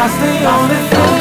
That's the only thing